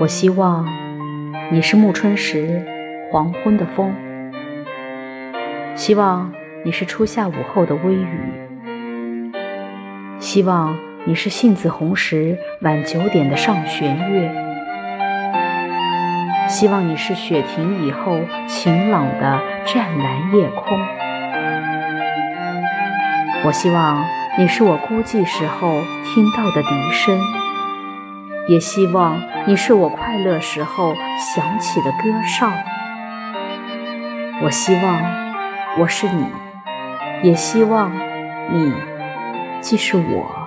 我希望你是暮春时黄昏的风，希望你是初夏午后的微雨，希望你是杏子红时晚九点的上弦月，希望你是雪停以后晴朗的湛蓝夜空。我希望你是我孤寂时候听到的笛声。也希望你是我快乐时候响起的歌哨。我希望我是你，也希望你既是我。